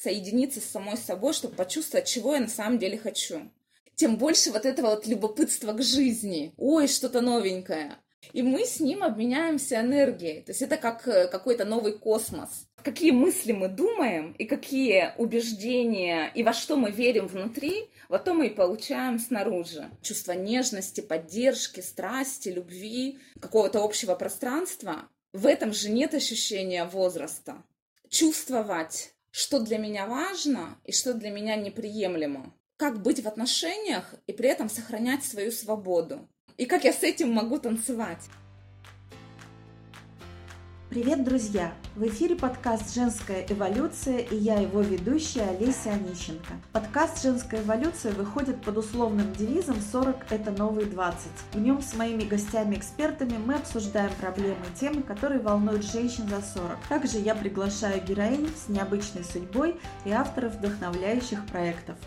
соединиться с самой собой, чтобы почувствовать, чего я на самом деле хочу. Тем больше вот этого вот любопытства к жизни. Ой, что-то новенькое. И мы с ним обменяемся энергией. То есть это как э, какой-то новый космос. Какие мысли мы думаем и какие убеждения и во что мы верим внутри, вот то мы и получаем снаружи. Чувство нежности, поддержки, страсти, любви, какого-то общего пространства. В этом же нет ощущения возраста. Чувствовать, что для меня важно и что для меня неприемлемо. Как быть в отношениях и при этом сохранять свою свободу и как я с этим могу танцевать. Привет, друзья! В эфире подкаст «Женская эволюция» и я его ведущая Олеся Онищенко. Подкаст «Женская эволюция» выходит под условным девизом «40 – это новые 20». В нем с моими гостями-экспертами мы обсуждаем проблемы и темы, которые волнуют женщин за 40. Также я приглашаю героинь с необычной судьбой и авторов вдохновляющих проектов.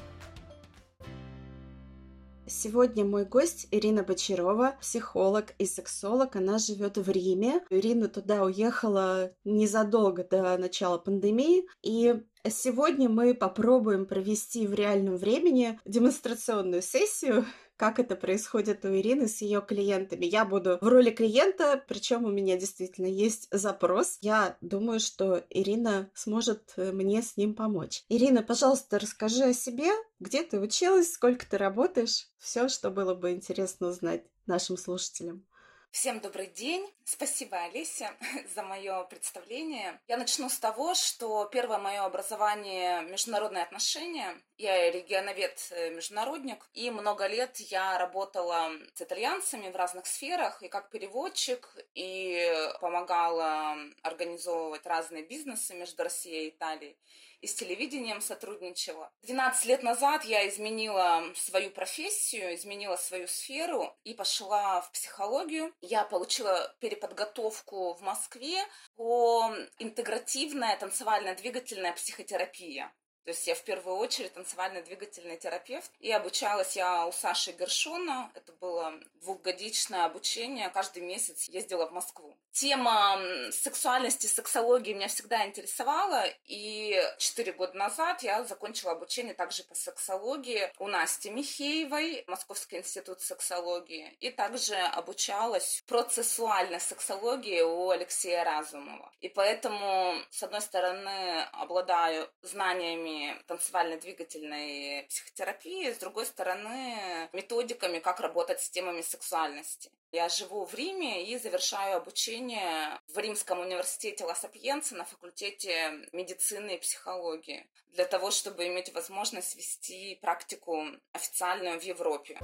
Сегодня мой гость Ирина Бочарова, психолог и сексолог. Она живет в Риме. Ирина туда уехала незадолго до начала пандемии. И сегодня мы попробуем провести в реальном времени демонстрационную сессию как это происходит у Ирины с ее клиентами. Я буду в роли клиента, причем у меня действительно есть запрос. Я думаю, что Ирина сможет э, мне с ним помочь. Ирина, пожалуйста, расскажи о себе, где ты училась, сколько ты работаешь, все, что было бы интересно узнать нашим слушателям. Всем добрый день. Спасибо, Олеся, за мое представление. Я начну с того, что первое мое образование – международные отношения. Я регионовед-международник, и много лет я работала с итальянцами в разных сферах, и как переводчик, и помогала организовывать разные бизнесы между Россией и Италией и с телевидением сотрудничала. 12 лет назад я изменила свою профессию, изменила свою сферу и пошла в психологию. Я получила переподготовку в Москве по интегративная танцевальная двигательная психотерапия. То есть я в первую очередь танцевально-двигательный терапевт. И обучалась я у Саши Гершона. Это было двухгодичное обучение. Каждый месяц ездила в Москву. Тема сексуальности, сексологии меня всегда интересовала. И четыре года назад я закончила обучение также по сексологии у Насти Михеевой, Московский институт сексологии. И также обучалась процессуальной сексологии у Алексея Разумова. И поэтому, с одной стороны, обладаю знаниями танцевально-двигательной психотерапии, с другой стороны, методиками, как работать с темами сексуальности. Я живу в Риме и завершаю обучение в Римском университете Ла Сапьенца на факультете медицины и психологии для того, чтобы иметь возможность вести практику официальную в Европе.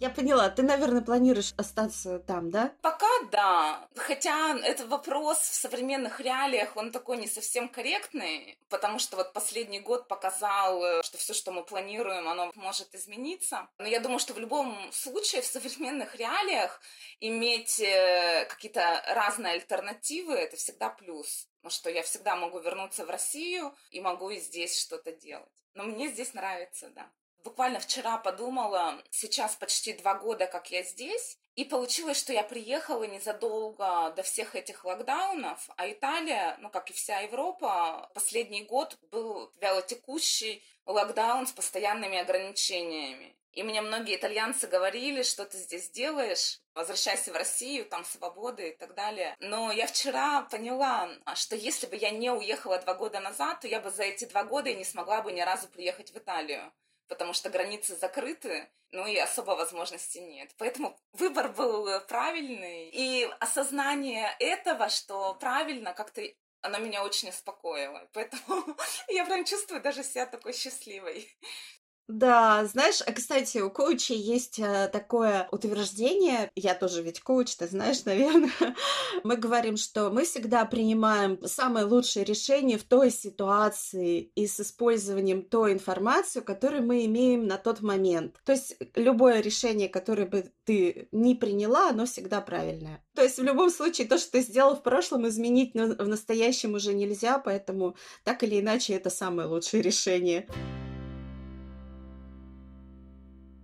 Я поняла, ты, наверное, планируешь остаться там, да? Пока да. Хотя этот вопрос в современных реалиях, он такой не совсем корректный, потому что вот последний год показал, э, что все, что мы планируем, оно может измениться. Но я думаю, что в любом случае в современных реалиях иметь э, какие-то разные альтернативы, это всегда плюс. Потому что я всегда могу вернуться в Россию и могу и здесь что-то делать. Но мне здесь нравится, да. Буквально вчера подумала, сейчас почти два года, как я здесь, и получилось, что я приехала незадолго до всех этих локдаунов, а Италия, ну как и вся Европа, последний год был вялотекущий локдаун с постоянными ограничениями. И мне многие итальянцы говорили, что ты здесь делаешь, возвращайся в Россию, там свобода и так далее. Но я вчера поняла, что если бы я не уехала два года назад, то я бы за эти два года и не смогла бы ни разу приехать в Италию потому что границы закрыты, ну и особо возможности нет. Поэтому выбор был правильный. И осознание этого, что правильно, как-то оно меня очень успокоило. Поэтому я прям чувствую даже себя такой счастливой. Да, знаешь, а, кстати, у коучей есть э, такое утверждение, я тоже ведь коуч, ты знаешь, наверное, мы говорим, что мы всегда принимаем самое лучшее решение в той ситуации и с использованием той информации, которую мы имеем на тот момент. То есть любое решение, которое бы ты не приняла, оно всегда правильное. То есть в любом случае то, что ты сделал в прошлом, изменить в настоящем уже нельзя, поэтому так или иначе это самое лучшее решение.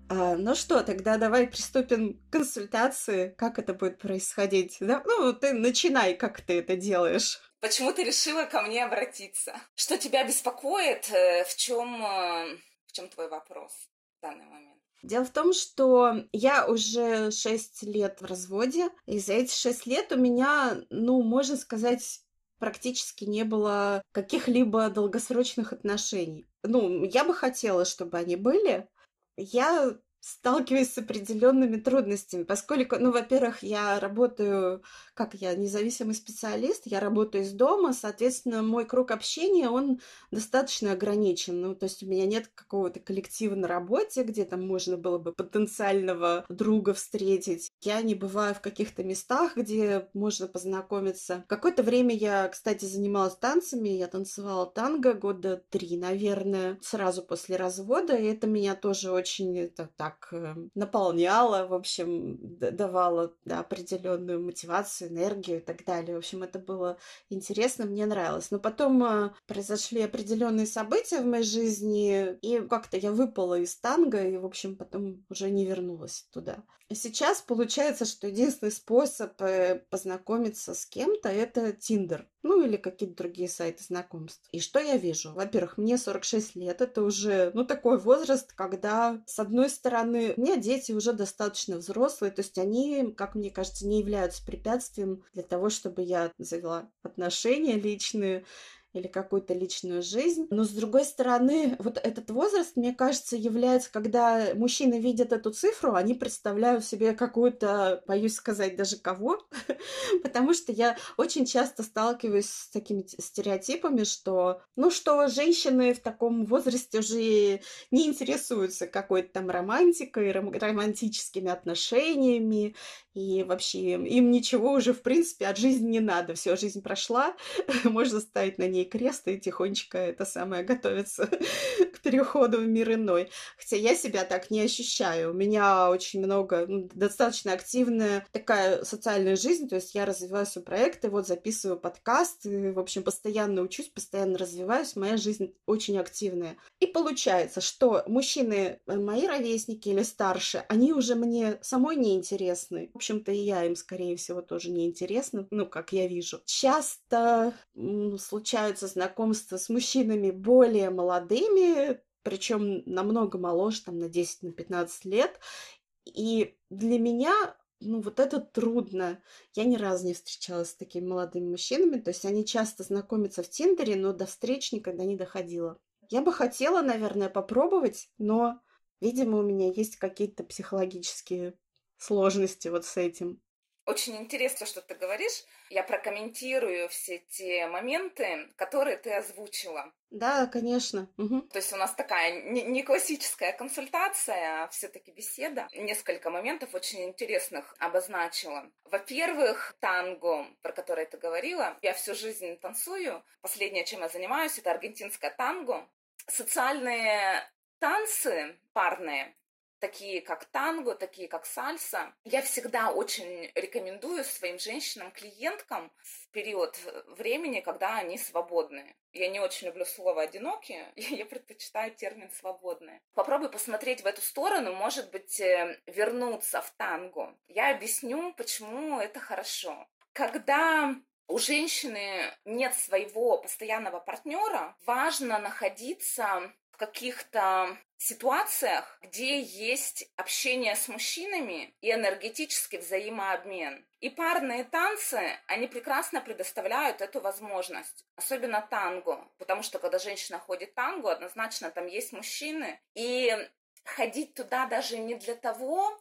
А, ну что, тогда давай приступим к консультации. Как это будет происходить? Да? Ну, ты начинай, как ты это делаешь. почему ты решила ко мне обратиться. Что тебя беспокоит? Э, в чем, э, в чем твой вопрос в данный момент? Дело в том, что я уже 6 лет в разводе, и за эти 6 лет у меня, ну, можно сказать, практически не было каких-либо долгосрочных отношений. Ну, я бы хотела, чтобы они были. Я сталкиваюсь с определенными трудностями, поскольку, ну, во-первых, я работаю, как я, независимый специалист, я работаю из дома, соответственно, мой круг общения, он достаточно ограничен, ну, то есть у меня нет какого-то коллектива на работе, где там можно было бы потенциального друга встретить. Я не бываю в каких-то местах, где можно познакомиться. Какое-то время я, кстати, занималась танцами, я танцевала танго года три, наверное, сразу после развода, и это меня тоже очень это, так э, наполняла, в общем, давала да, определенную мотивацию, энергию и так далее. В общем, это было интересно, мне нравилось. Но потом э, произошли определенные события в моей жизни, и как-то я выпала из танго, и, в общем, потом уже не вернулась туда. Сейчас получается, что единственный способ э, познакомиться с кем-то это Тиндер. Ну или какие-то другие сайты знакомств. И что я вижу? Во-первых, мне 46 лет. Это уже, ну, такой возраст, когда, с одной стороны, у меня дети уже достаточно взрослые. То есть они, как мне кажется, не являются препятствием для того, чтобы я завела отношения личные или какую-то личную жизнь. Но с другой стороны, вот этот возраст, мне кажется, является, когда мужчины видят эту цифру, они представляют себе какую-то, боюсь сказать, даже кого, потому что я очень часто сталкиваюсь с такими стереотипами, что, ну что, женщины в таком возрасте уже не интересуются какой-то там романтикой, романтическими отношениями, и вообще им ничего уже, в принципе, от жизни не надо. Все, жизнь прошла, можно ставить на ней крест и тихонечко это самое готовиться к переходу в мир иной. Хотя я себя так не ощущаю. У меня очень много, ну, достаточно активная такая социальная жизнь, то есть я развиваю свои проекты, вот записываю подкаст, и, в общем, постоянно учусь, постоянно развиваюсь, моя жизнь очень активная. И получается, что мужчины, э, мои ровесники или старше, они уже мне самой не интересны. В общем-то, и я им, скорее всего, тоже не интересна, ну, как я вижу. Часто случаются знакомства с мужчинами более молодыми, причем намного моложе, там, на 10, на 15 лет. И для меня ну, вот это трудно. Я ни разу не встречалась с такими молодыми мужчинами. То есть они часто знакомятся в Тиндере, но до встреч никогда не доходило. Я бы хотела, наверное, попробовать, но, видимо, у меня есть какие-то психологические сложности вот с этим. Очень интересно, что ты говоришь. Я прокомментирую все те моменты, которые ты озвучила. Да, конечно. Угу. То есть у нас такая не, классическая консультация, а все-таки беседа. Несколько моментов очень интересных обозначила. Во-первых, танго, про которое ты говорила. Я всю жизнь танцую. Последнее, чем я занимаюсь, это аргентинское танго. Социальные танцы парные такие как танго, такие как сальса. Я всегда очень рекомендую своим женщинам-клиенткам в период времени, когда они свободны. Я не очень люблю слово «одинокие», я предпочитаю термин «свободные». Попробуй посмотреть в эту сторону, может быть, э, вернуться в танго. Я объясню, почему это хорошо. Когда у женщины нет своего постоянного партнера, важно находиться каких-то ситуациях, где есть общение с мужчинами и энергетический взаимообмен. И парные танцы, они прекрасно предоставляют эту возможность, особенно танго, потому что когда женщина ходит танго, однозначно там есть мужчины, и ходить туда даже не для того,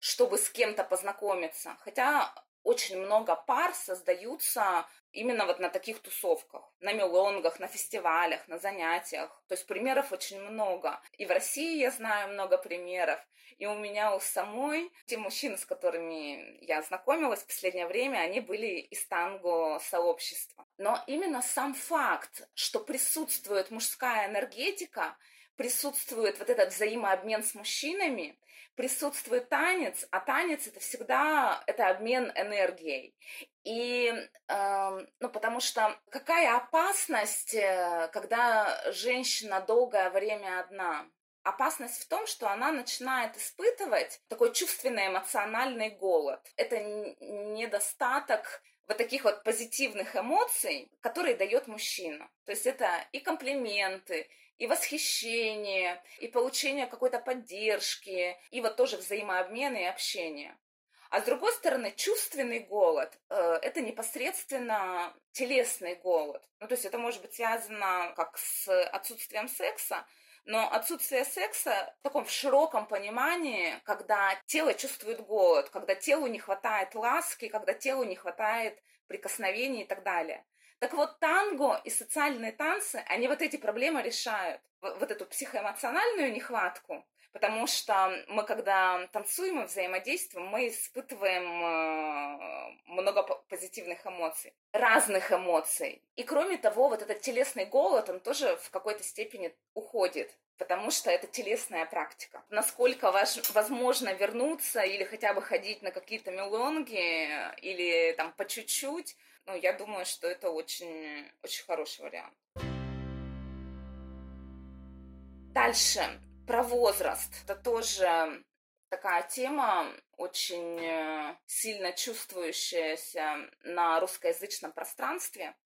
чтобы с кем-то познакомиться, хотя очень много пар создаются именно вот на таких тусовках, на мелонгах, на фестивалях, на занятиях. То есть примеров очень много. И в России я знаю много примеров. И у меня у самой, те мужчины, с которыми я знакомилась в последнее время, они были из танго-сообщества. Но именно сам факт, что присутствует мужская энергетика, присутствует вот этот взаимообмен с мужчинами, присутствует танец, а танец это всегда это обмен энергией. И, э, ну, потому что какая опасность, э, когда женщина долгое время одна? Опасность в том, что она начинает испытывать такой чувственный эмоциональный голод. Это недостаток вот таких вот позитивных эмоций, которые дает мужчина. То есть это и комплименты, и восхищение, и получение какой-то поддержки, и вот тоже взаимообмен и общение. А с другой стороны, чувственный голод э, – это непосредственно телесный голод. Ну, то есть это может быть связано как с отсутствием секса, но отсутствие секса в таком широком понимании, когда тело чувствует голод, когда телу не хватает ласки, когда телу не хватает прикосновений и так далее. Так вот, танго и социальные танцы, они вот эти проблемы решают. Вот эту психоэмоциональную нехватку, потому что мы, когда танцуем и взаимодействуем, мы испытываем э, много позитивных эмоций, разных эмоций. И кроме того, вот этот телесный голод, он тоже в какой-то степени уходит потому что это телесная практика. Насколько ваш, возможно вернуться или хотя бы ходить на какие-то мелонги или там по чуть-чуть, ну, я думаю, что это очень, очень хороший вариант. Дальше, про возраст. Это тоже такая тема, очень э, сильно чувствующаяся на русскоязычном пространстве.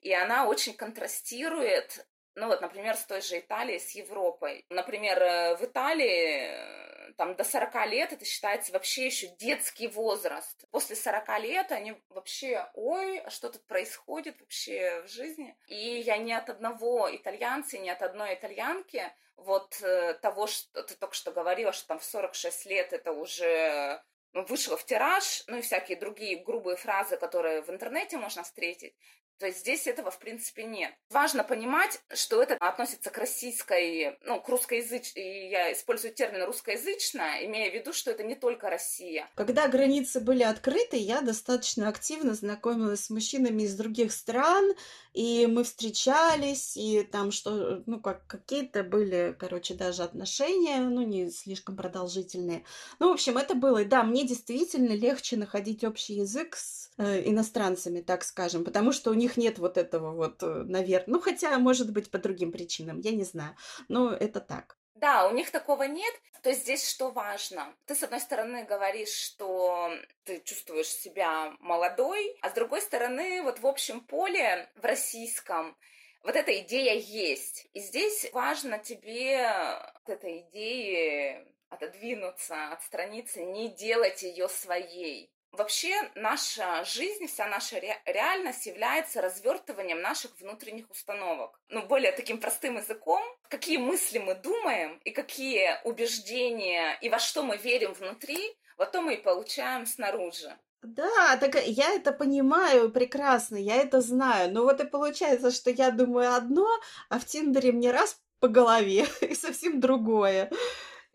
И она очень контрастирует ну вот, например, с той же Италией, с Европой. Например, э, в Италии э, там до 40 лет это считается вообще еще детский возраст. После 40 лет они вообще, ой, а что тут происходит вообще в жизни? И я ни от одного итальянца, ни от одной итальянки вот э, того, что ты только что говорила, что там в 46 лет это уже вышло в тираж, ну и всякие другие грубые фразы, которые в интернете можно встретить. То есть здесь этого, в принципе, нет. Важно понимать, что это относится к российской, ну, к русскоязычной, я использую термин русскоязычная, имея в виду, что это не только Россия. Когда границы были открыты, я достаточно активно знакомилась с мужчинами из других стран, и мы встречались, и там что, ну, как какие-то были, короче, даже отношения, ну, не слишком продолжительные. Ну, в общем, это было, да, мне действительно легче находить общий язык с э, иностранцами, так скажем, потому что у них нет вот этого вот, э, наверное, ну, хотя, может быть, по другим причинам, я не знаю, но это так. Да, у них такого нет. То есть здесь что важно? Ты, с одной стороны, говоришь, что ты чувствуешь себя молодой, а с другой стороны, вот в общем поле, в российском, вот эта идея есть. И здесь важно тебе от этой идеи отодвинуться, отстраниться, не делать ее своей. Вообще наша жизнь, вся наша ре- реальность является развертыванием наших внутренних установок. Ну, более таким простым языком, какие мысли мы думаем и какие убеждения и во что мы верим внутри, вот то мы и получаем снаружи. Да, так я это понимаю прекрасно, я это знаю. Но вот и получается, что я думаю одно, а в Тиндере мне раз по голове и совсем другое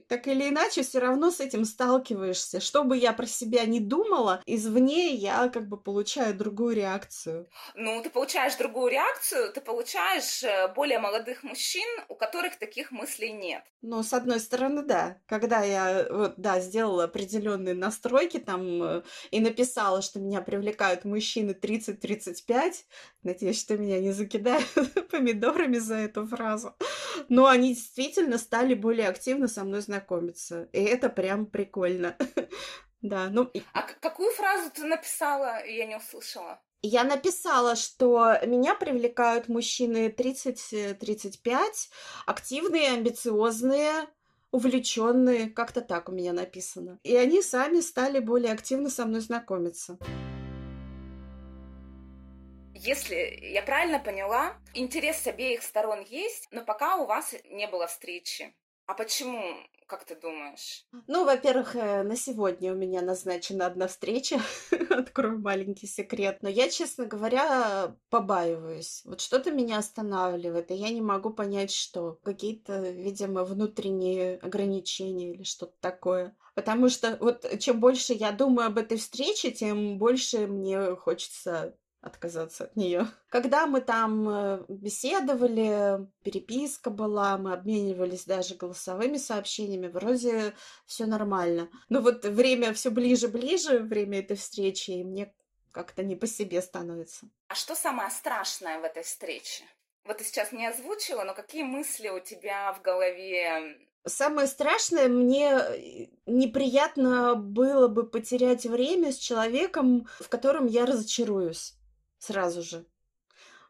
так или иначе все равно с этим сталкиваешься. Что бы я про себя не думала, извне я как бы получаю другую реакцию. Ну, ты получаешь другую реакцию, ты получаешь э, более молодых мужчин, у которых таких мыслей нет. Ну, с одной стороны, да. Когда я, вот, да, сделала определенные настройки там э, и написала, что меня привлекают мужчины 30-35, надеюсь, что меня не закидают помидорами за эту фразу, но они действительно стали более активно со мной знакомиться. И это прям прикольно. Да, ну... А какую фразу ты написала, я не услышала? Я написала, что меня привлекают мужчины 30-35, активные, амбициозные, увлеченные, как-то так у меня написано. И они сами стали более активно со мной знакомиться. Если я правильно поняла, интерес с обеих сторон есть, но пока у вас не было встречи. А почему, как ты думаешь? Ну, во-первых, э, на сегодня у меня назначена одна встреча. Открою маленький секрет. Но я, честно говоря, побаиваюсь. Вот что-то меня останавливает, и я не могу понять, что. Какие-то, видимо, внутренние ограничения или что-то такое. Потому что вот чем больше я думаю об этой встрече, тем больше мне хочется отказаться от нее. Когда мы там э, беседовали, переписка была, мы обменивались даже голосовыми сообщениями, вроде все нормально. Но вот время все ближе-ближе, время этой встречи, и мне как-то не по себе становится. А что самое страшное в этой встрече? Вот ты сейчас не озвучила, но какие мысли у тебя в голове Самое страшное, мне э, неприятно было бы потерять время с человеком, в котором я разочаруюсь сразу же.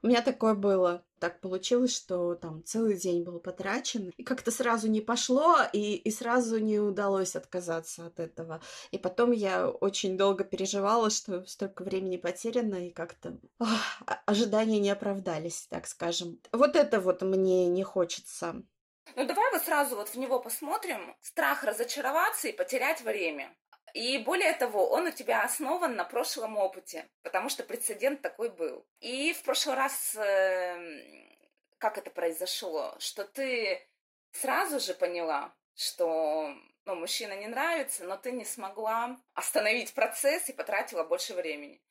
У меня такое было. Так получилось, что там целый день был потрачен, и как-то сразу не пошло, и, и сразу не удалось отказаться от этого. И потом я очень долго переживала, что столько времени потеряно, и как-то ох, ожидания не оправдались, так скажем. Вот это вот мне не хочется. Ну давай вот сразу вот в него посмотрим. Страх разочароваться и потерять время. И более того, он у тебя основан на прошлом опыте, потому что прецедент такой был. И в прошлый раз, э, как это произошло, что ты сразу же поняла, что ну, мужчина не нравится, но ты не смогла остановить процесс и потратила больше времени.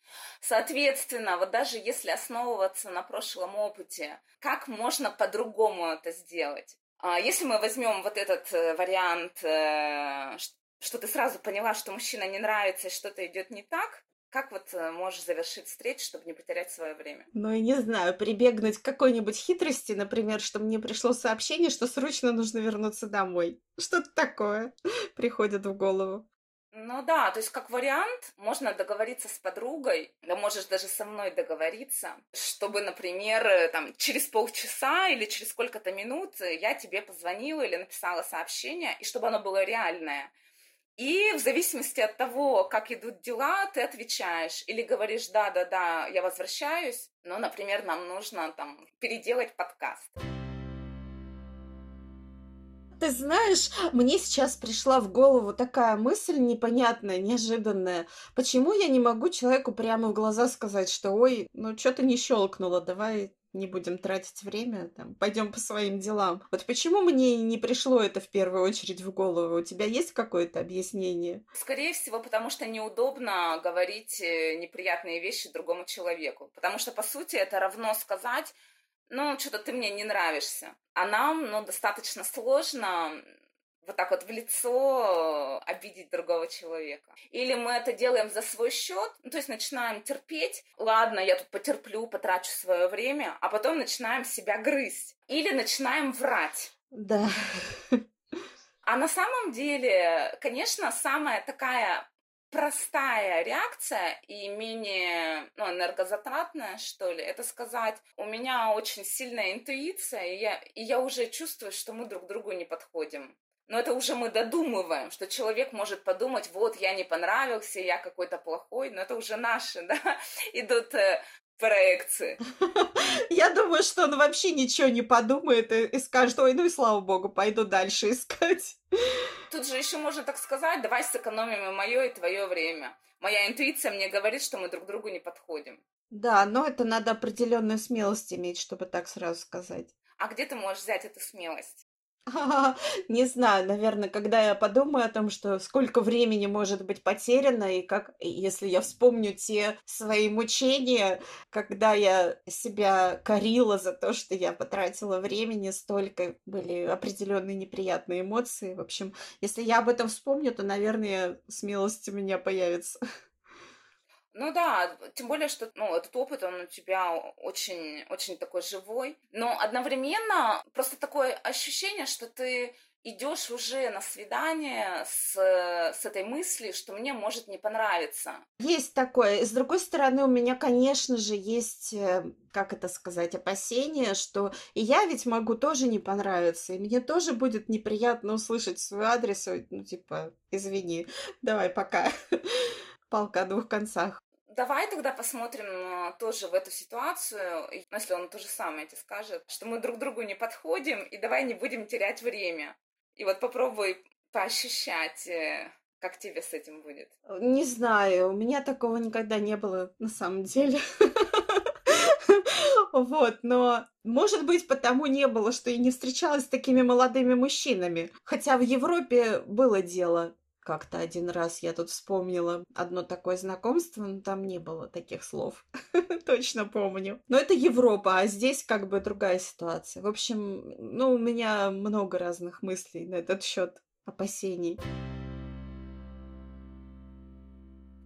Соответственно, вот даже если основываться на прошлом опыте, как можно по-другому это сделать? А если мы возьмем вот этот э, вариант, э, что ты сразу поняла, что мужчина не нравится и что-то идет не так, как вот э, можешь завершить встречу, чтобы не потерять свое время? Ну, я не знаю, прибегнуть к какой-нибудь хитрости, например, что мне пришло сообщение, что срочно нужно вернуться домой. Что-то такое приходит в голову. Ну да, то есть как вариант можно договориться с подругой, да можешь даже со мной договориться, чтобы, например, э, там через полчаса или через сколько-то минут я тебе позвонила или написала сообщение, и чтобы оно было реальное. И в зависимости от того, как идут дела, ты отвечаешь или говоришь, да-да-да, я возвращаюсь, но, например, нам нужно там переделать подкаст. Ты знаешь, мне сейчас пришла в голову такая мысль непонятная, неожиданная. Почему я не могу человеку прямо в глаза сказать, что ой, ну что-то не щелкнуло, давай не будем тратить время, там, пойдем по своим делам. Вот почему мне не пришло это в первую очередь в голову? У тебя есть какое-то объяснение? Скорее всего, потому что неудобно говорить э, неприятные вещи другому человеку. Потому что, по сути, это равно сказать, ну, что-то ты мне не нравишься. А нам, ну, достаточно сложно вот так вот в лицо обидеть другого человека. Или мы это делаем за свой счет, ну, то есть начинаем терпеть, ладно, я тут потерплю, потрачу свое время, а потом начинаем себя грызть. Или начинаем врать. Да. А на самом деле, конечно, самая такая простая реакция и менее ну, энергозатратная, что ли, это сказать, у меня очень сильная интуиция, и я, и я уже чувствую, что мы друг другу не подходим. Но это уже мы додумываем, что человек может подумать, вот, я не понравился, я какой-то плохой, но это уже наши, да, идут э, проекции. Я думаю, что он вообще ничего не подумает и, и скажет, ой, ну и слава богу, пойду дальше искать. Тут же еще можно так сказать, давай сэкономим и мое, и твое время. Моя интуиция мне говорит, что мы друг другу не подходим. Да, но это надо определенную смелость иметь, чтобы так сразу сказать. А где ты можешь взять эту смелость? Не знаю, наверное, когда я подумаю о том, что сколько времени может быть потеряно, и как, если я вспомню те свои мучения, когда я себя корила за то, что я потратила времени столько, были определенные неприятные эмоции. В общем, если я об этом вспомню, то, наверное, смелость у меня появится. Ну да, тем более, что ну, этот опыт, он у тебя очень, очень такой живой. Но одновременно просто такое ощущение, что ты идешь уже на свидание с, с этой мыслью, что мне может не понравиться. Есть такое. С другой стороны, у меня, конечно же, есть, э, как это сказать, опасение, что и я ведь могу тоже не понравиться, и мне тоже будет неприятно услышать свой адрес, ну, типа, извини, давай пока. Палка о двух концах. Давай тогда посмотрим э, тоже в эту ситуацию, ну, если он то же самое тебе скажет, что мы друг другу не подходим, и давай не будем терять время. И вот попробуй поощущать, э, как тебе с этим будет. Не знаю, у меня такого никогда не было на самом деле. Вот, но, может быть, потому не было, что я не встречалась с такими молодыми мужчинами. Хотя в Европе было дело. Как-то один раз я тут вспомнила одно такое знакомство, но там не было таких слов. Точно помню. Но это Европа, а здесь как бы другая ситуация. В общем, ну, у меня много разных мыслей на этот счет, опасений.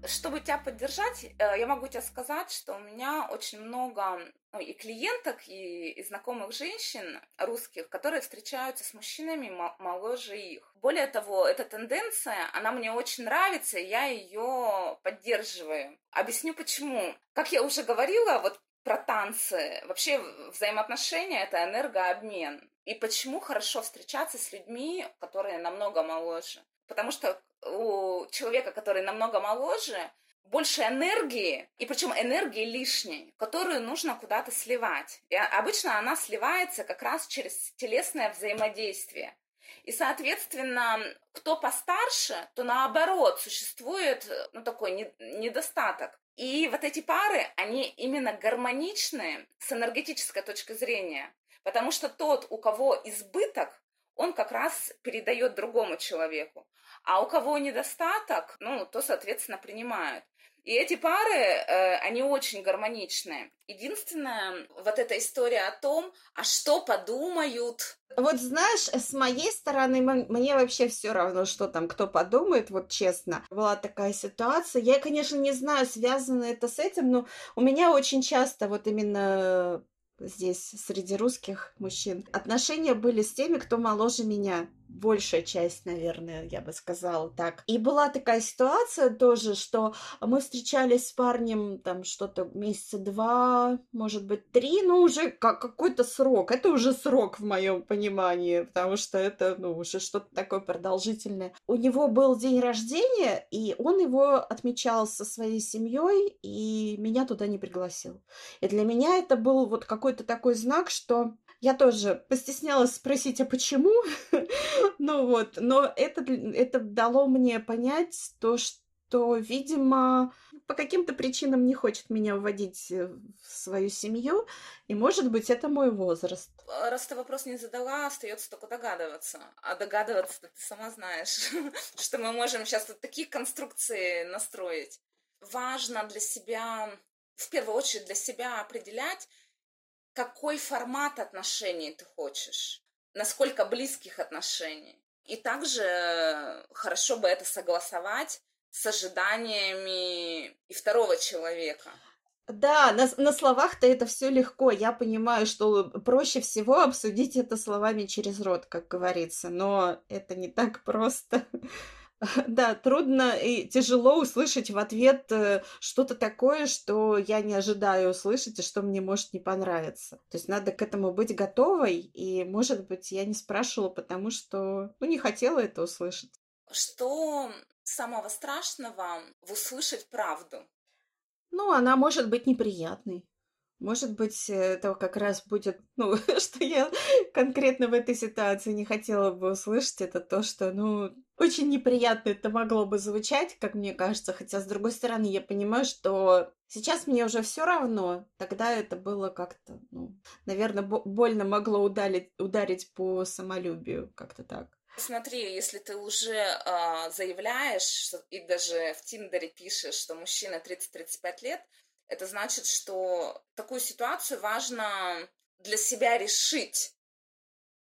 Чтобы тебя поддержать, э, я могу тебе сказать, что у меня очень много ну, и клиенток, и, и знакомых женщин русских, которые встречаются с мужчинами моложе их. Более того, эта тенденция, она мне очень нравится, и я ее поддерживаю. Объясню почему. Как я уже говорила, вот про танцы. Вообще взаимоотношения — это энергообмен. И почему хорошо встречаться с людьми, которые намного моложе? Потому что у человека, который намного моложе, больше энергии, и причем энергии лишней, которую нужно куда-то сливать. И обычно она сливается как раз через телесное взаимодействие. И, соответственно, кто постарше, то наоборот существует ну, такой недостаток. И вот эти пары, они именно гармоничны с энергетической точки зрения. Потому что тот, у кого избыток, он как раз передает другому человеку. А у кого недостаток, ну, то, соответственно, принимают. И эти пары, э, они очень гармоничные. Единственное, вот эта история о том, а что подумают. Вот знаешь, с моей стороны, мне вообще все равно, что там кто подумает, вот честно. Была такая ситуация. Я, конечно, не знаю, связано это с этим, но у меня очень часто вот именно здесь среди русских мужчин отношения были с теми, кто моложе меня большая часть, наверное, я бы сказала так. И была такая ситуация тоже, что мы встречались с парнем там что-то месяца два, может быть, три, ну уже как какой-то срок. Это уже срок в моем понимании, потому что это, ну, уже что-то такое продолжительное. У него был день рождения, и он его отмечал со своей семьей, и меня туда не пригласил. И для меня это был вот какой-то такой знак, что я тоже постеснялась спросить, а почему? ну вот, но это, это дало мне понять то, что, видимо, по каким-то причинам не хочет меня вводить в свою семью, и, может быть, это мой возраст. Раз ты вопрос не задала, остается только догадываться. А догадываться ты сама знаешь, что мы можем сейчас вот такие конструкции настроить. Важно для себя, в первую очередь для себя определять, какой формат отношений ты хочешь, насколько близких отношений. И также хорошо бы это согласовать с ожиданиями и второго человека. Да, на, на словах-то это все легко. Я понимаю, что проще всего обсудить это словами через рот, как говорится, но это не так просто. Да, трудно и тяжело услышать в ответ э, что-то такое, что я не ожидаю услышать и что мне может не понравиться. То есть надо к этому быть готовой, и, может быть, я не спрашивала, потому что, ну, не хотела это услышать. Что самого страшного в услышать правду? Ну, она может быть неприятной. Может быть, это как раз будет, ну, что я конкретно в этой ситуации не хотела бы услышать, это то, что, ну, очень неприятно это могло бы звучать, как мне кажется, хотя, с другой стороны, я понимаю, что сейчас мне уже все равно, тогда это было как-то, ну, наверное, больно могло ударить, ударить по самолюбию, как-то так. Смотри, если ты уже э, заявляешь и даже в Тиндере пишешь, что мужчина 30-35 лет, это значит, что такую ситуацию важно для себя решить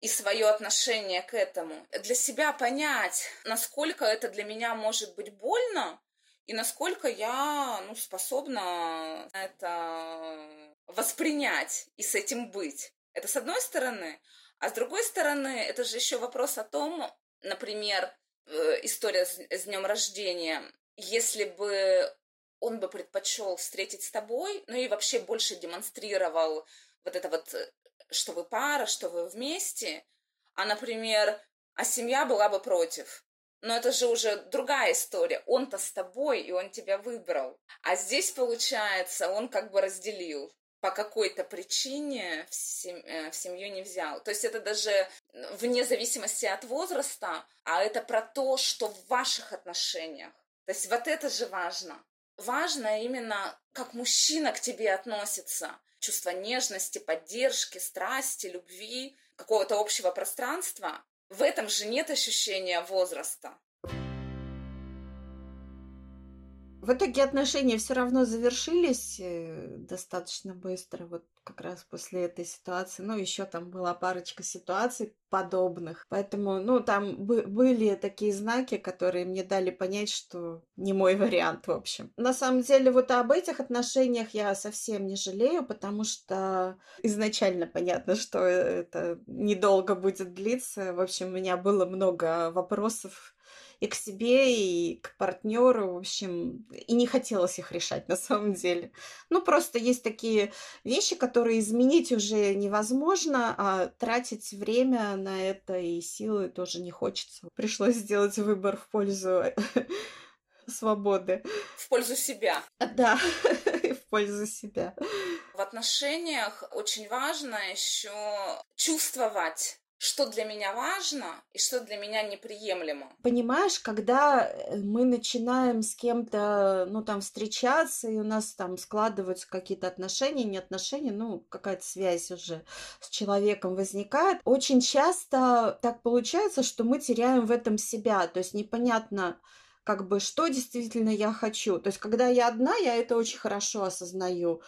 и свое отношение к этому. Для себя понять, насколько это для меня может быть больно, и насколько я ну, способна это воспринять и с этим быть. Это с одной стороны. А с другой стороны, это же еще вопрос о том, например, э, история с днем рождения. Если бы он бы предпочел встретить с тобой, ну и вообще больше демонстрировал вот это вот, э, что вы пара, что вы вместе, а, например, а семья была бы против. Но это же уже другая история. Он-то с тобой, и он тебя выбрал. А здесь, получается, он как бы разделил по какой-то причине в, сем... Э, в семью не взял. То есть это даже вне зависимости от возраста, а это про то, что в ваших отношениях. То есть вот это же важно важно именно, как мужчина к тебе относится. Чувство нежности, поддержки, страсти, любви, какого-то общего пространства. В этом же нет ощущения возраста. В итоге отношения все равно завершились э, достаточно быстро, вот как раз после этой ситуации. Ну, еще там была парочка ситуаций подобных. Поэтому, ну, там были такие знаки, которые мне дали понять, что не мой вариант, в общем. На самом деле, вот об этих отношениях я совсем не жалею, потому что изначально понятно, что это недолго будет длиться. В общем, у меня было много вопросов и к себе, и к партнеру, в общем, и не хотелось их решать на самом деле. Ну, просто есть такие вещи, которые изменить уже невозможно, а тратить время на это и силы тоже не хочется. Пришлось сделать выбор в пользу свободы. В пользу себя. Да, в пользу себя. В отношениях очень важно еще чувствовать что для меня важно и что для меня неприемлемо. Понимаешь, когда э, мы начинаем с кем-то, ну, там, встречаться, и у нас там складываются какие-то отношения, не отношения, ну, какая-то связь уже с человеком возникает, очень часто так получается, что мы теряем в этом себя, то есть непонятно, как бы, что действительно я хочу. То есть, когда я одна, я это очень хорошо осознаю.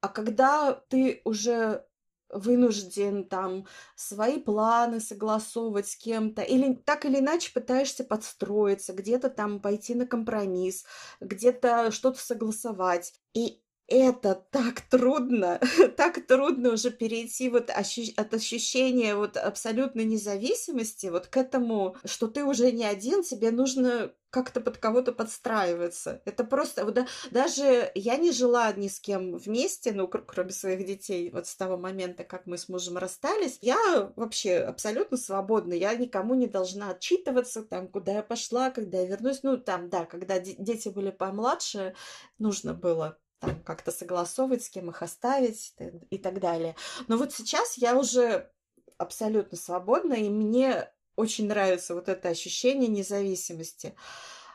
А когда ты уже вынужден там свои планы согласовывать с кем-то, или так или иначе пытаешься подстроиться, где-то там пойти на компромисс, где-то что-то согласовать. И это так трудно, так трудно уже перейти вот от ощущения вот абсолютной независимости вот к этому, что ты уже не один, тебе нужно как-то под кого-то подстраиваться. Это просто... Вот, да, даже я не жила ни с кем вместе, ну, кр- кроме своих детей, вот с того момента, как мы с мужем расстались. Я вообще абсолютно свободна. Я никому не должна отчитываться, там, куда я пошла, когда я вернусь. Ну, там, да, когда дети были помладше, нужно было там как-то согласовывать, с кем их оставить и так далее. Но вот сейчас я уже абсолютно свободна, и мне очень нравится вот это ощущение независимости.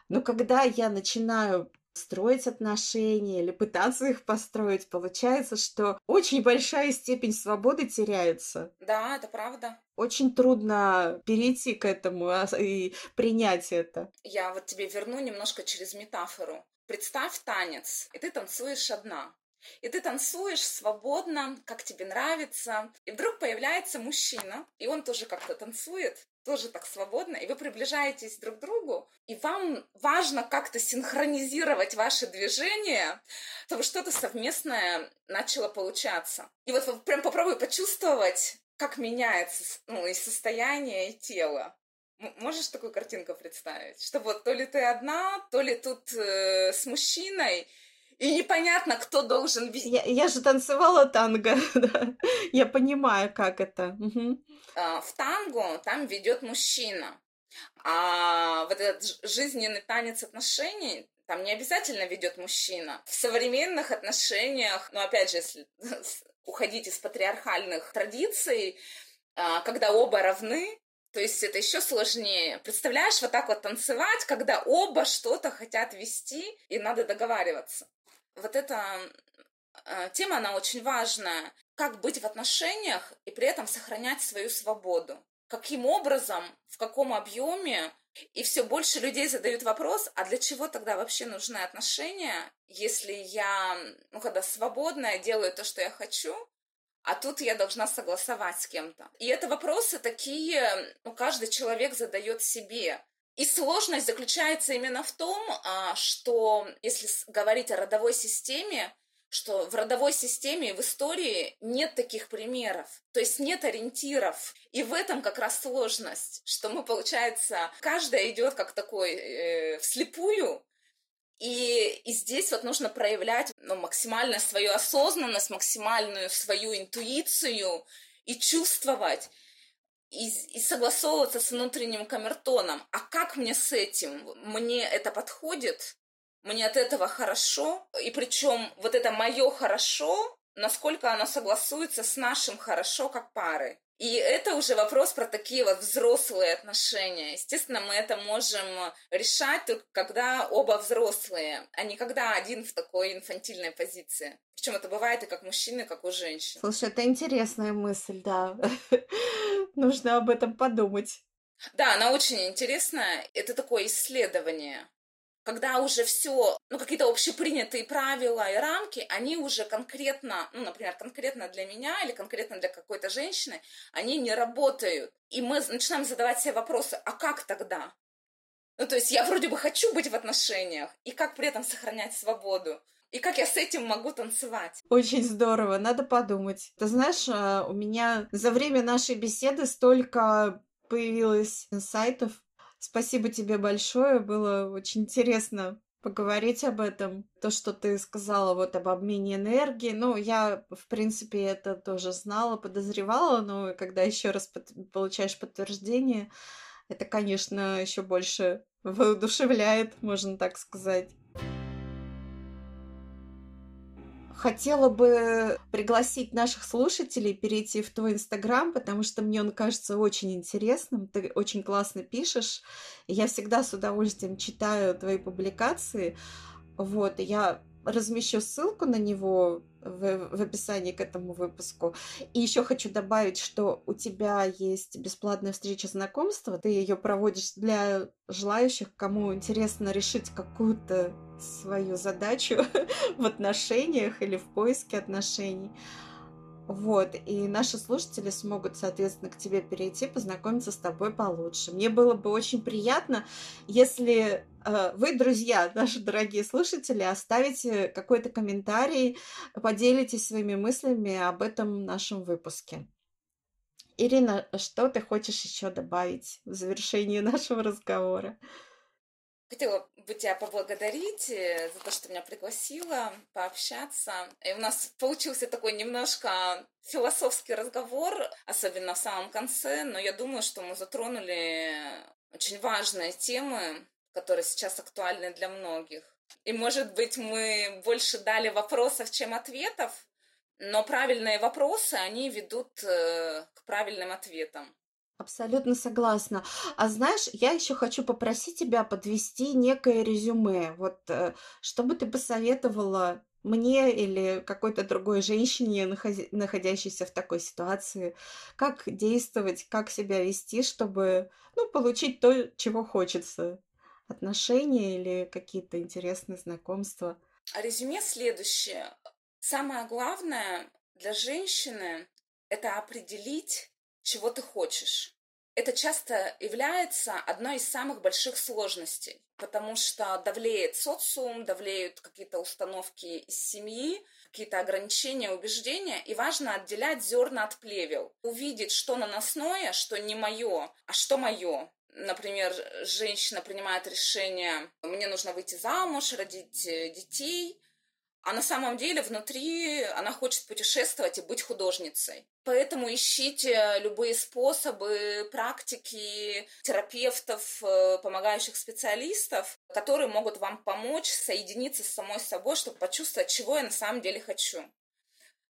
Но когда я начинаю строить отношения или пытаться их построить, получается, что очень большая степень свободы теряется. Да, это правда. Очень трудно перейти к этому а, и принять это. Я вот тебе верну немножко через метафору. Представь танец, и ты танцуешь одна. И ты танцуешь свободно, как тебе нравится. И вдруг появляется мужчина, и он тоже как-то танцует, тоже так свободно, и вы приближаетесь друг к другу, и вам важно как-то синхронизировать ваши движения, чтобы что-то совместное начало получаться. И вот прям попробуй почувствовать, как меняется ну, и состояние, и тело. Можешь такую картинку представить? Что вот то ли ты одна, то ли тут э, с мужчиной, и непонятно, кто должен. Я, я же танцевала танго, да. Я понимаю, как это. Угу. В танго там ведет мужчина. А вот этот жизненный танец отношений там не обязательно ведет мужчина. В современных отношениях, ну опять же, если уходить из патриархальных традиций, а, когда оба равны, то есть это еще сложнее. Представляешь, вот так вот танцевать, когда оба что-то хотят вести, и надо договариваться. Вот эта э, тема, она очень важная. Как быть в отношениях и при этом сохранять свою свободу. Каким образом, в каком объеме и все больше людей задают вопрос, а для чего тогда вообще нужны отношения, если я, ну, когда свободная, делаю то, что я хочу, а тут я должна согласовать с кем-то. И это вопросы такие, ну, каждый человек задает себе. И сложность заключается именно в том, а, что если говорить о родовой системе, что в родовой системе в истории нет таких примеров, то есть нет ориентиров. И в этом как раз сложность, что мы, получается, каждая идет как такой э, вслепую, и, и здесь вот нужно проявлять ну, максимально свою осознанность, максимальную свою интуицию и чувствовать, и, и согласовываться с внутренним камертоном. А как мне с этим? Мне это подходит? Мне от этого хорошо? И причем вот это мое хорошо, насколько оно согласуется с нашим хорошо как пары? И это уже вопрос про такие вот взрослые отношения. Естественно, мы это можем решать только когда оба взрослые, а не когда один в такой инфантильной позиции. Причем это бывает и как мужчины, как у женщин. Слушай, это интересная мысль, да. Нужно об этом подумать. Да, она очень интересная. Это такое исследование когда уже все, ну, какие-то общепринятые правила и рамки, они уже конкретно, ну, например, конкретно для меня или конкретно для какой-то женщины, они не работают. И мы начинаем задавать себе вопросы, а как тогда? Ну, то есть я вроде бы хочу быть в отношениях, и как при этом сохранять свободу? И как я с этим могу танцевать? Очень здорово, надо подумать. Ты знаешь, а, у меня за время нашей беседы столько появилось сайтов. Спасибо тебе большое, было очень интересно поговорить об этом. То, что ты сказала вот об обмене энергии, ну, я, в принципе, это тоже знала, подозревала, но когда еще раз под... получаешь подтверждение, это, конечно, еще больше воодушевляет, можно так сказать. Хотела бы пригласить наших слушателей перейти в твой инстаграм, потому что мне он кажется очень интересным. Ты очень классно пишешь. Я всегда с удовольствием читаю твои публикации. Вот, я размещу ссылку на него в, в описании к этому выпуску. И еще хочу добавить, что у тебя есть бесплатная встреча знакомства. Ты ее проводишь для желающих, кому интересно решить какую-то свою задачу в отношениях или в поиске отношений. Вот, и наши слушатели смогут, соответственно, к тебе перейти, познакомиться с тобой получше. Мне было бы очень приятно, если э, вы, друзья, наши дорогие слушатели, оставите какой-то комментарий, поделитесь своими мыслями об этом нашем выпуске. Ирина, что ты хочешь еще добавить в завершении нашего разговора? Хотела бы тебя поблагодарить э, за то, что меня пригласила пообщаться. И у нас получился такой немножко философский разговор, особенно в самом конце, но я думаю, что мы затронули очень важные темы, которые сейчас актуальны для многих. И, может быть, мы больше дали вопросов, чем ответов, но правильные вопросы, они ведут э, к правильным ответам. Абсолютно согласна. А знаешь, я еще хочу попросить тебя подвести некое резюме. Вот э, что бы ты посоветовала мне или какой-то другой женщине, находящейся в такой ситуации, как действовать, как себя вести, чтобы ну, получить то, чего хочется. Отношения или какие-то интересные знакомства. А резюме следующее. Самое главное для женщины – это определить, чего ты хочешь. Это часто является одной из самых больших сложностей, потому что давлеет социум, давлеют какие-то установки из семьи, какие-то ограничения, убеждения, и важно отделять зерна от плевел, увидеть, что наносное, что не мое, а что мое. Например, женщина принимает решение, мне нужно выйти замуж, родить э, детей, а на самом деле внутри она хочет путешествовать и быть художницей. Поэтому ищите любые способы, практики, терапевтов, э, помогающих специалистов, которые могут вам помочь соединиться с самой собой, чтобы почувствовать, чего я на самом деле хочу.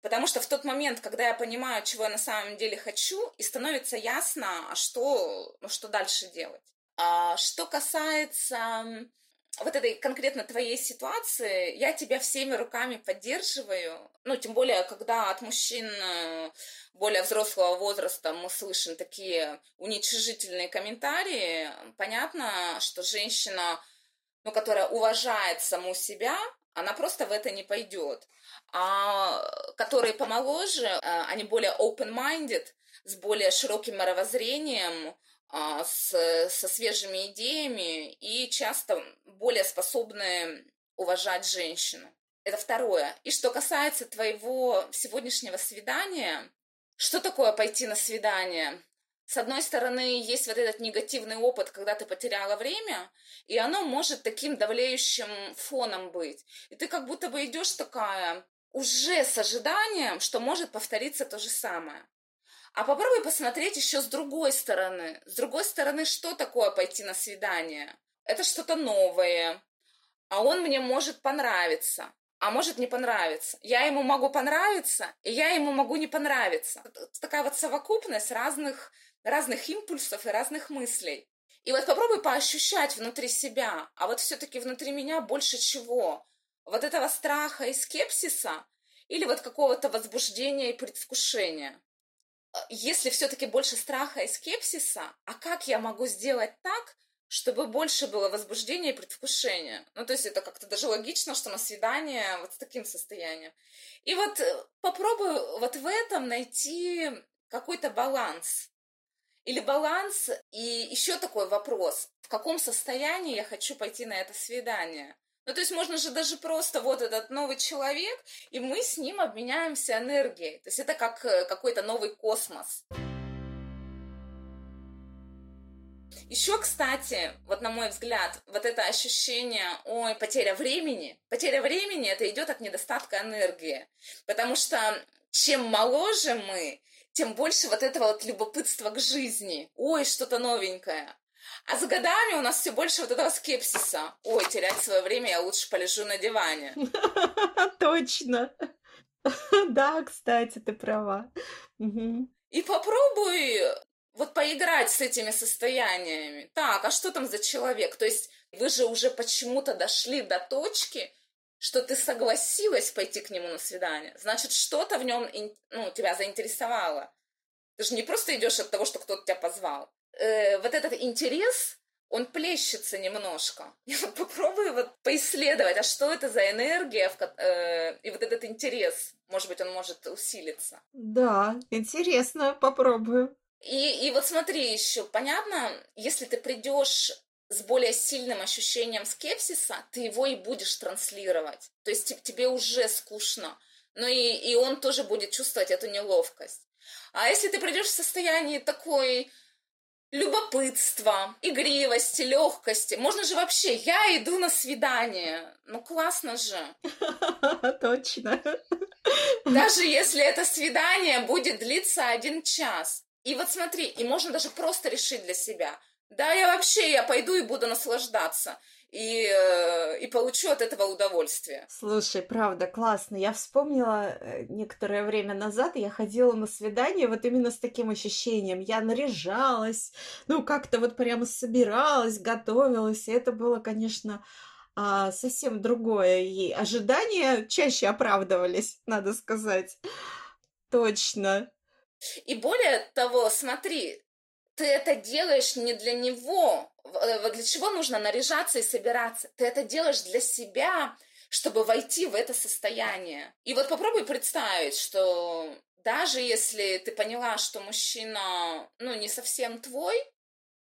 Потому что в тот момент, когда я понимаю, чего я на самом деле хочу, и становится ясно, а что, ну, что дальше делать. А что касается вот этой конкретно твоей ситуации, я тебя всеми руками поддерживаю. Ну, тем более, когда от мужчин э, более взрослого возраста мы слышим такие уничижительные комментарии, понятно, что женщина, ну, которая уважает саму себя, она просто в это не пойдет. А которые помоложе, э, они более open-minded, с более широким мировоззрением, с, со свежими идеями и часто более способны уважать женщину. Это второе. И что касается твоего сегодняшнего свидания, что такое пойти на свидание? С одной стороны, есть вот этот негативный опыт, когда ты потеряла время, и оно может таким давлеющим фоном быть. И ты как будто бы идешь такая уже с ожиданием, что может повториться то же самое. А попробуй посмотреть еще с другой стороны. С другой стороны, что такое пойти на свидание? Это что-то новое. А он мне может понравиться, а может не понравиться. Я ему могу понравиться, и я ему могу не понравиться. Такая вот совокупность разных, разных импульсов и разных мыслей. И вот попробуй поощущать внутри себя, а вот все-таки внутри меня больше чего? Вот этого страха и скепсиса или вот какого-то возбуждения и предвкушения? Если все-таки больше страха и скепсиса, а как я могу сделать так, чтобы больше было возбуждения и предвкушения. Ну, то есть это как-то даже логично, что на свидание вот с таким состоянием. И вот э, попробую вот в этом найти какой-то баланс. Или баланс, и еще такой вопрос, в каком состоянии я хочу пойти на это свидание. Ну, то есть можно же даже просто вот этот новый человек, и мы с ним обменяемся энергией. То есть это как э, какой-то новый космос. Еще, кстати, вот на мой взгляд, вот это ощущение, ой, потеря времени, потеря времени, это идет от недостатка энергии. Потому что чем моложе мы, тем больше вот этого вот любопытства к жизни. Ой, что-то новенькое. А с годами у нас все больше вот этого скепсиса. Ой, терять свое время, я лучше полежу на диване. Точно. Да, кстати, ты права. И попробуй вот поиграть с этими состояниями. Так, а что там за человек? То есть вы же уже почему-то дошли до точки, что ты согласилась пойти к нему на свидание. Значит, что-то в нем ну, тебя заинтересовало. Ты же не просто идешь от того, что кто-то тебя позвал. Э, вот этот интерес, он плещется немножко. И вот попробуй вот поисследовать, а что это за энергия, э, и вот этот интерес, может быть, он может усилиться. Да, интересно, попробую. И, и вот смотри еще, понятно, если ты придешь с более сильным ощущением скепсиса, ты его и будешь транслировать. То есть тебе уже скучно. Но и, и он тоже будет чувствовать эту неловкость. А если ты придешь в состоянии такой любопытства, игривости, легкости. Можно же вообще, я иду на свидание. Ну, классно же. Точно. Даже если это свидание будет длиться один час. И вот смотри, и можно даже просто решить для себя. Да, я вообще, я пойду и буду наслаждаться. И, э, и получу от этого удовольствие. Слушай, правда, классно. Я вспомнила э, некоторое время назад, я ходила на свидание вот именно с таким ощущением. Я наряжалась, ну, как-то вот прямо собиралась, готовилась. И это было, конечно, а, совсем другое. И ожидания чаще оправдывались, надо сказать. Точно. И более того, смотри, ты это делаешь не для него. Э, для чего нужно наряжаться и собираться? Ты это делаешь для себя, чтобы войти в это состояние. И вот попробуй представить, что даже если ты поняла, что мужчина, ну, не совсем твой,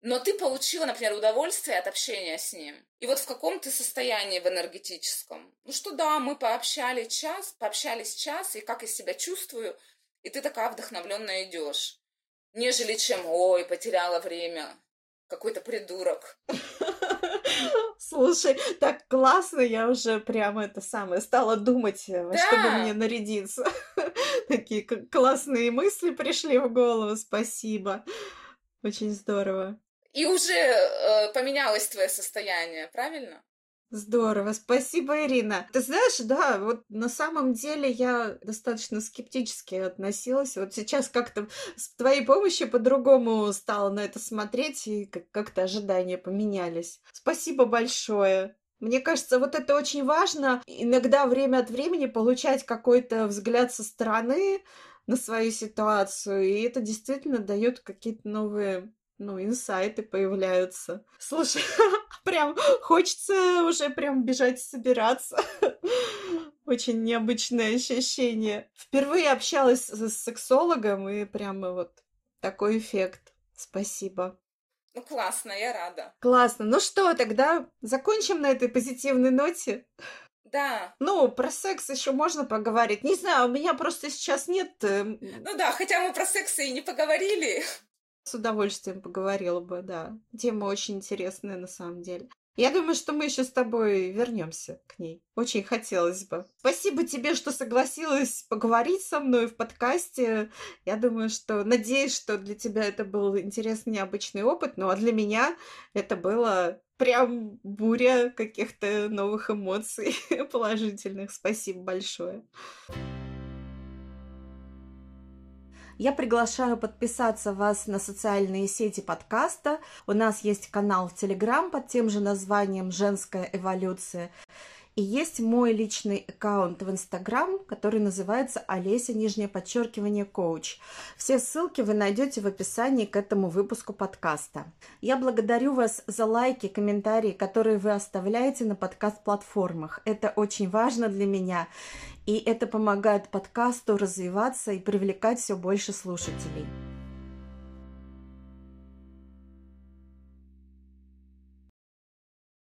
но ты получила, например, удовольствие от общения с ним. И вот в каком ты состоянии в энергетическом? Ну что да, мы пообщались час, пообщались час, и как я себя чувствую, и ты такая вдохновленная идешь. Нежели чем, ой, потеряла время, какой-то придурок. Слушай, так классно, я уже прямо это самое стала думать, э, да. чтобы мне нарядиться. Такие классные мысли пришли в голову, спасибо. Очень здорово. И уже э, поменялось твое состояние, правильно? Здорово, спасибо, Ирина. Ты знаешь, да, вот на самом деле я достаточно скептически относилась. Вот сейчас как-то с твоей помощью по-другому стала на это смотреть, и как-то ожидания поменялись. Спасибо большое. Мне кажется, вот это очень важно. Иногда время от времени получать какой-то взгляд со стороны на свою ситуацию, и это действительно дает какие-то новые ну, инсайты появляются. Слушай, прям хочется уже прям бежать собираться. Очень необычное ощущение. Впервые общалась с сексологом, и прямо вот такой эффект. Спасибо. Ну, классно, я рада. Классно. Ну что, тогда закончим на этой позитивной ноте? Да. Ну, про секс еще можно поговорить. Не знаю, у меня просто сейчас нет... Э, ну да, хотя мы про секс и не поговорили. С удовольствием поговорила бы, да. Тема очень интересная на самом деле. Я думаю, что мы еще с тобой вернемся к ней. Очень хотелось бы. Спасибо тебе, что согласилась поговорить со мной в подкасте. Я думаю, что надеюсь, что для тебя это был интересный, необычный опыт. Ну а для меня это было прям буря каких-то новых эмоций положительных. Спасибо большое. Я приглашаю подписаться вас на социальные сети подкаста. У нас есть канал в Телеграм под тем же названием «Женская эволюция». И есть мой личный аккаунт в Инстаграм, который называется Олеся, нижнее подчеркивание, коуч. Все ссылки вы найдете в описании к этому выпуску подкаста. Я благодарю вас за лайки, комментарии, которые вы оставляете на подкаст-платформах. Это очень важно для меня, и это помогает подкасту развиваться и привлекать все больше слушателей.